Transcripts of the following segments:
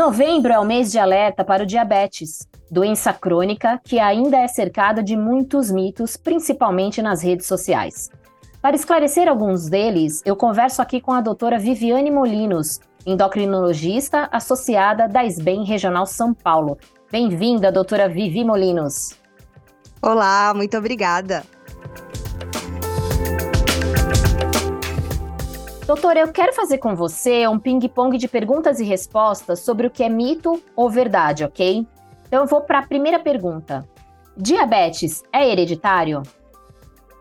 Novembro é o mês de alerta para o diabetes, doença crônica que ainda é cercada de muitos mitos, principalmente nas redes sociais. Para esclarecer alguns deles, eu converso aqui com a doutora Viviane Molinos, endocrinologista associada da SBEM Regional São Paulo. Bem-vinda, doutora Vivi Molinos. Olá, muito obrigada. Doutor, eu quero fazer com você um ping-pong de perguntas e respostas sobre o que é mito ou verdade, ok? Então eu vou para a primeira pergunta. Diabetes é hereditário?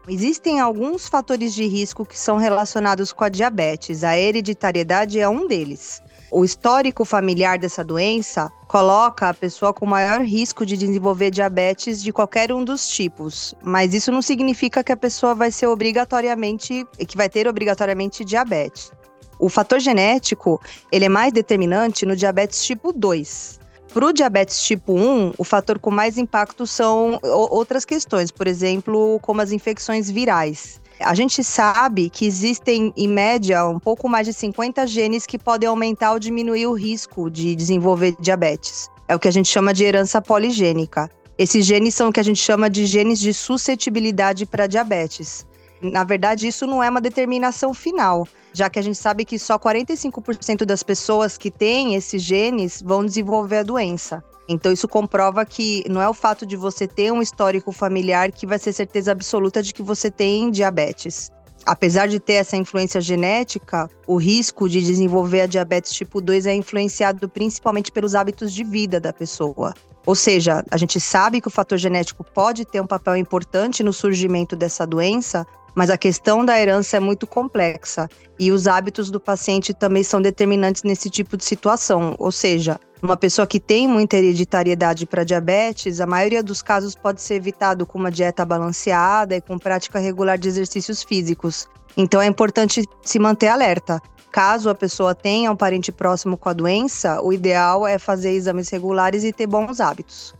Existem alguns fatores de risco que são relacionados com a diabetes. A hereditariedade é um deles. O histórico familiar dessa doença coloca a pessoa com maior risco de desenvolver diabetes de qualquer um dos tipos, mas isso não significa que a pessoa vai ser obrigatoriamente, que vai ter obrigatoriamente diabetes. O fator genético, ele é mais determinante no diabetes tipo 2. Para o diabetes tipo 1, o fator com mais impacto são outras questões, por exemplo, como as infecções virais. A gente sabe que existem, em média, um pouco mais de 50 genes que podem aumentar ou diminuir o risco de desenvolver diabetes. É o que a gente chama de herança poligênica. Esses genes são o que a gente chama de genes de suscetibilidade para diabetes. Na verdade, isso não é uma determinação final, já que a gente sabe que só 45% das pessoas que têm esses genes vão desenvolver a doença. Então, isso comprova que não é o fato de você ter um histórico familiar que vai ser certeza absoluta de que você tem diabetes. Apesar de ter essa influência genética, o risco de desenvolver a diabetes tipo 2 é influenciado principalmente pelos hábitos de vida da pessoa. Ou seja, a gente sabe que o fator genético pode ter um papel importante no surgimento dessa doença, mas a questão da herança é muito complexa e os hábitos do paciente também são determinantes nesse tipo de situação. Ou seja, uma pessoa que tem muita hereditariedade para diabetes, a maioria dos casos pode ser evitado com uma dieta balanceada e com prática regular de exercícios físicos. Então é importante se manter alerta. Caso a pessoa tenha um parente próximo com a doença, o ideal é fazer exames regulares e ter bons hábitos.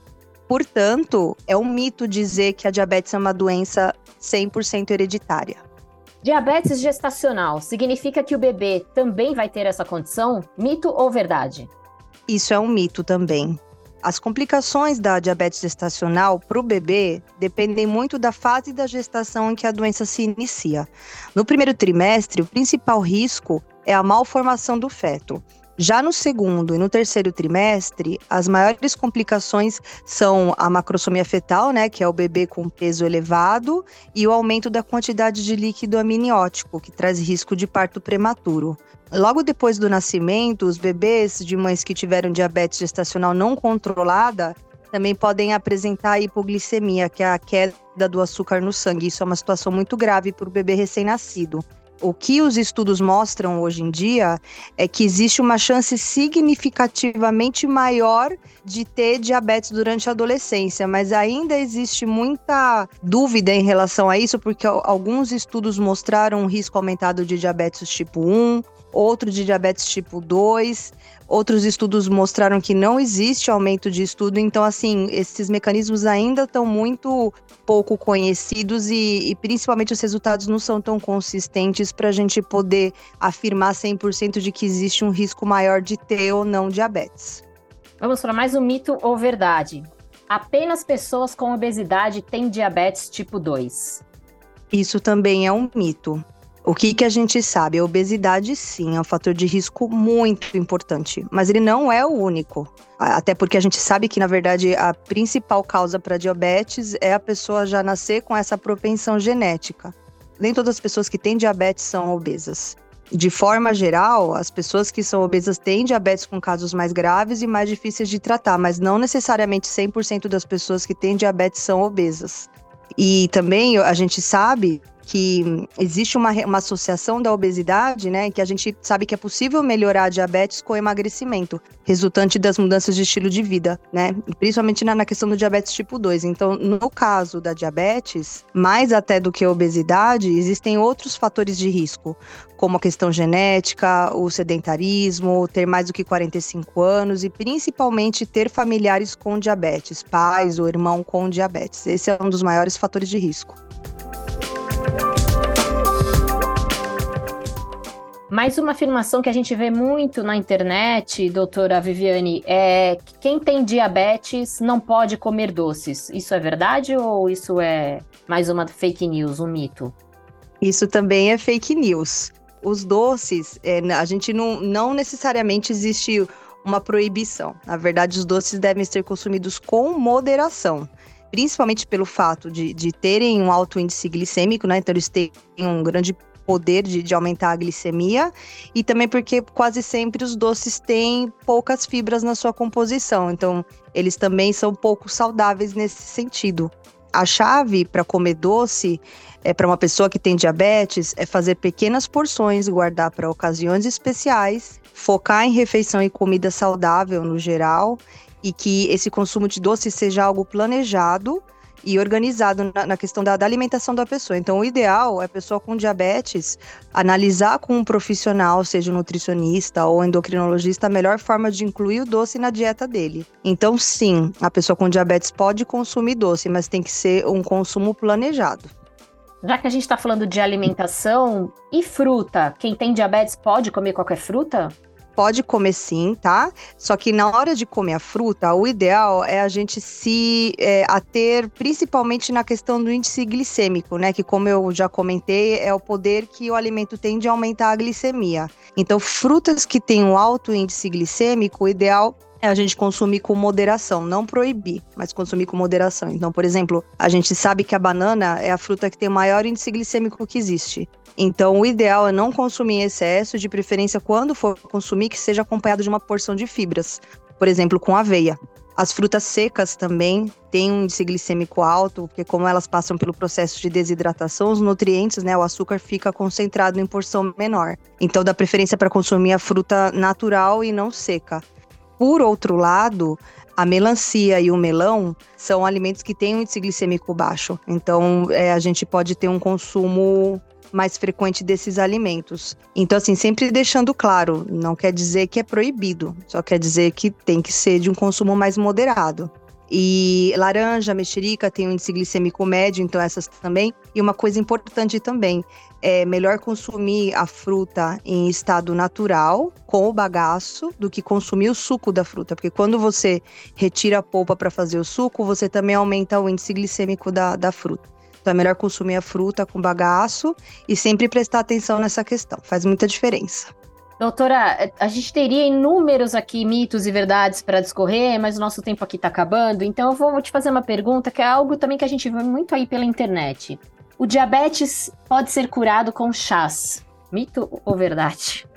Portanto, é um mito dizer que a diabetes é uma doença 100% hereditária. Diabetes gestacional significa que o bebê também vai ter essa condição? Mito ou verdade? Isso é um mito também. As complicações da diabetes gestacional para o bebê dependem muito da fase da gestação em que a doença se inicia. No primeiro trimestre, o principal risco é a malformação do feto. Já no segundo e no terceiro trimestre, as maiores complicações são a macrosomia fetal, né, que é o bebê com peso elevado, e o aumento da quantidade de líquido amniótico, que traz risco de parto prematuro. Logo depois do nascimento, os bebês de mães que tiveram diabetes gestacional não controlada também podem apresentar hipoglicemia, que é a queda do açúcar no sangue. Isso é uma situação muito grave para o bebê recém-nascido o que os estudos mostram hoje em dia é que existe uma chance significativamente maior de ter diabetes durante a adolescência, mas ainda existe muita dúvida em relação a isso, porque alguns estudos mostraram um risco aumentado de diabetes tipo 1, outro de diabetes tipo 2. Outros estudos mostraram que não existe aumento de estudo, então, assim, esses mecanismos ainda estão muito pouco conhecidos e, e principalmente os resultados não são tão consistentes para a gente poder afirmar 100% de que existe um risco maior de ter ou não diabetes. Vamos para mais um mito ou verdade. Apenas pessoas com obesidade têm diabetes tipo 2. Isso também é um mito. O que, que a gente sabe? A obesidade, sim, é um fator de risco muito importante, mas ele não é o único. Até porque a gente sabe que, na verdade, a principal causa para diabetes é a pessoa já nascer com essa propensão genética. Nem todas as pessoas que têm diabetes são obesas. De forma geral, as pessoas que são obesas têm diabetes com casos mais graves e mais difíceis de tratar, mas não necessariamente 100% das pessoas que têm diabetes são obesas. E também a gente sabe que existe uma, uma associação da obesidade, né, que a gente sabe que é possível melhorar a diabetes com emagrecimento, resultante das mudanças de estilo de vida, né, principalmente na, na questão do diabetes tipo 2. Então, no caso da diabetes, mais até do que a obesidade, existem outros fatores de risco, como a questão genética, o sedentarismo, ter mais do que 45 anos e principalmente ter familiares com diabetes, pais ou irmão com diabetes. Esse é um dos maiores fatores de risco. Mais uma afirmação que a gente vê muito na internet, doutora Viviane, é que quem tem diabetes não pode comer doces. Isso é verdade ou isso é mais uma fake news, um mito? Isso também é fake news. Os doces, é, a gente não, não necessariamente existe uma proibição. Na verdade, os doces devem ser consumidos com moderação principalmente pelo fato de, de terem um alto índice glicêmico, né? Então eles têm um grande poder de, de, aumentar a glicemia e também porque quase sempre os doces têm poucas fibras na sua composição, então eles também são pouco saudáveis nesse sentido. A chave para comer doce é para uma pessoa que tem diabetes é fazer pequenas porções, guardar para ocasiões especiais, focar em refeição e comida saudável no geral e que esse consumo de doce seja algo planejado e organizado na, na questão da, da, alimentação da pessoa. Então, o ideal é a pessoa com diabetes analisar com um profissional, seja um nutricionista ou endocrinologista, a melhor forma de incluir o doce na dieta dele. Então, sim, a pessoa com diabetes pode consumir doce, mas tem que ser um consumo planejado. Já que a gente está falando de alimentação e fruta, quem tem diabetes pode comer qualquer fruta? Pode comer sim, tá? Só que na hora de comer a fruta, o ideal é a gente se é, ater principalmente na questão do índice glicêmico, né? Que, como eu já comentei, é o poder que o alimento tem de aumentar a glicemia. Então, frutas que têm um alto índice glicêmico, o ideal é a gente consumir com moderação, não proibir, mas consumir com moderação. Então, por exemplo, a gente sabe que a banana é a fruta que tem o maior índice glicêmico que existe. Então, o ideal é não consumir em excesso, de preferência quando for consumir, que seja acompanhado de uma porção de fibras, por exemplo, com aveia. As frutas secas também têm um índice glicêmico alto, porque como elas passam pelo processo de desidratação, os nutrientes, né, o açúcar fica concentrado em porção menor. Então dá preferência para consumir a fruta natural e não seca. Por outro lado, a melancia e o melão são alimentos que têm um índice glicêmico baixo. Então, é, a gente pode ter um consumo mais frequente desses alimentos. Então, assim, sempre deixando claro, não quer dizer que é proibido, só quer dizer que tem que ser de um consumo mais moderado. E laranja, mexerica tem um índice glicêmico médio, então essas também. E uma coisa importante também, é melhor consumir a fruta em estado natural, com o bagaço, do que consumir o suco da fruta. Porque quando você retira a polpa para fazer o suco, você também aumenta o índice glicêmico da, da fruta. Então é melhor consumir a fruta com bagaço e sempre prestar atenção nessa questão. Faz muita diferença. Doutora, a gente teria inúmeros aqui mitos e verdades para discorrer, mas o nosso tempo aqui está acabando, então eu vou te fazer uma pergunta que é algo também que a gente vê muito aí pela internet. O diabetes pode ser curado com chás. Mito ou verdade?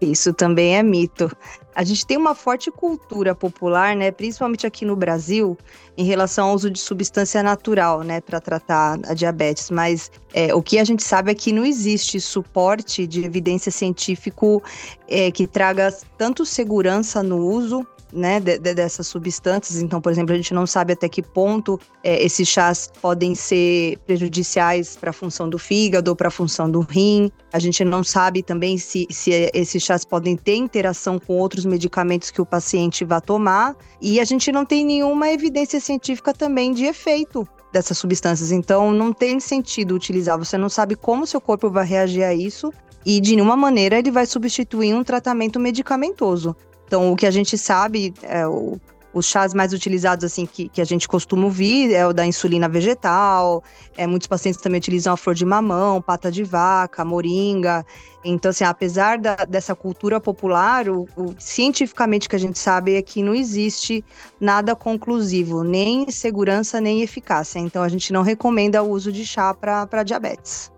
Isso também é mito. A gente tem uma forte cultura popular, né, principalmente aqui no Brasil, em relação ao uso de substância natural, né, para tratar a diabetes. Mas é, o que a gente sabe é que não existe suporte de evidência científico é, que traga tanto segurança no uso né, de, de, dessas substâncias. Então, por exemplo, a gente não sabe até que ponto é, esses chás podem ser prejudiciais para a função do fígado ou para a função do rim. A gente não sabe também se, se esses chás podem ter interação com outros medicamentos que o paciente vai tomar. E a gente não tem nenhuma evidência científica também de efeito dessas substâncias. Então, não tem sentido utilizar. Você não sabe como seu corpo vai reagir a isso e de nenhuma maneira ele vai substituir um tratamento medicamentoso. Então, o que a gente sabe, é o, os chás mais utilizados, assim, que, que a gente costuma ouvir é o da insulina vegetal. É, muitos pacientes também utilizam a flor de mamão, pata de vaca, moringa. Então, assim, apesar da, dessa cultura popular, o, o, cientificamente que a gente sabe é que não existe nada conclusivo, nem segurança, nem eficácia. Então, a gente não recomenda o uso de chá para diabetes.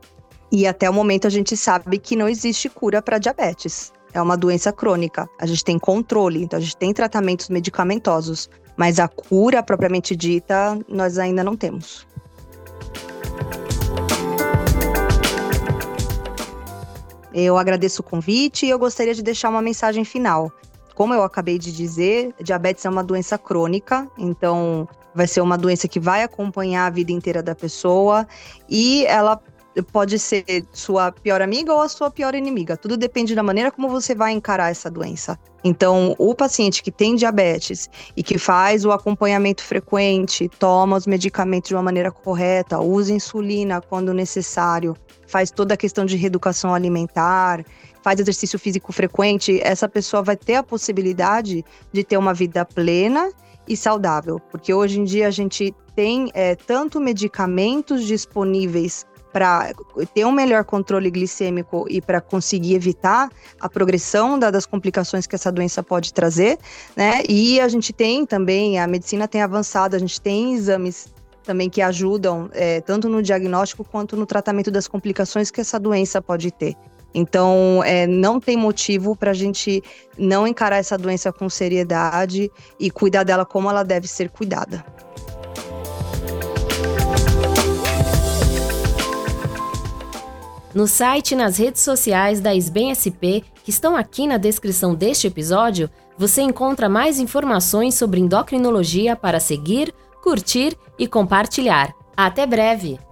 E até o momento a gente sabe que não existe cura para diabetes é uma doença crônica. A gente tem controle, então a gente tem tratamentos medicamentosos, mas a cura propriamente dita nós ainda não temos. Eu agradeço o convite e eu gostaria de deixar uma mensagem final. Como eu acabei de dizer, diabetes é uma doença crônica, então vai ser uma doença que vai acompanhar a vida inteira da pessoa e ela pode ser sua pior amiga ou a sua pior inimiga. Tudo depende da maneira como você vai encarar essa doença. Então, o paciente que tem diabetes e que faz o acompanhamento frequente, toma os medicamentos de uma maneira correta, usa insulina quando necessário, faz toda a questão de reeducação alimentar, faz exercício físico frequente, essa pessoa vai ter a possibilidade de ter uma vida plena e saudável. Porque hoje em dia a gente tem é, tanto medicamentos disponíveis para ter um melhor controle glicêmico e para conseguir evitar a progressão da, das complicações que essa doença pode trazer, né? E a gente tem também, a medicina tem avançado, a gente tem exames também que ajudam é, tanto no diagnóstico quanto no tratamento das complicações que essa doença pode ter. Então, é, não tem motivo para a gente não encarar essa doença com seriedade e cuidar dela como ela deve ser cuidada. No site e nas redes sociais da SBEM SP, que estão aqui na descrição deste episódio, você encontra mais informações sobre endocrinologia para seguir, curtir e compartilhar. Até breve!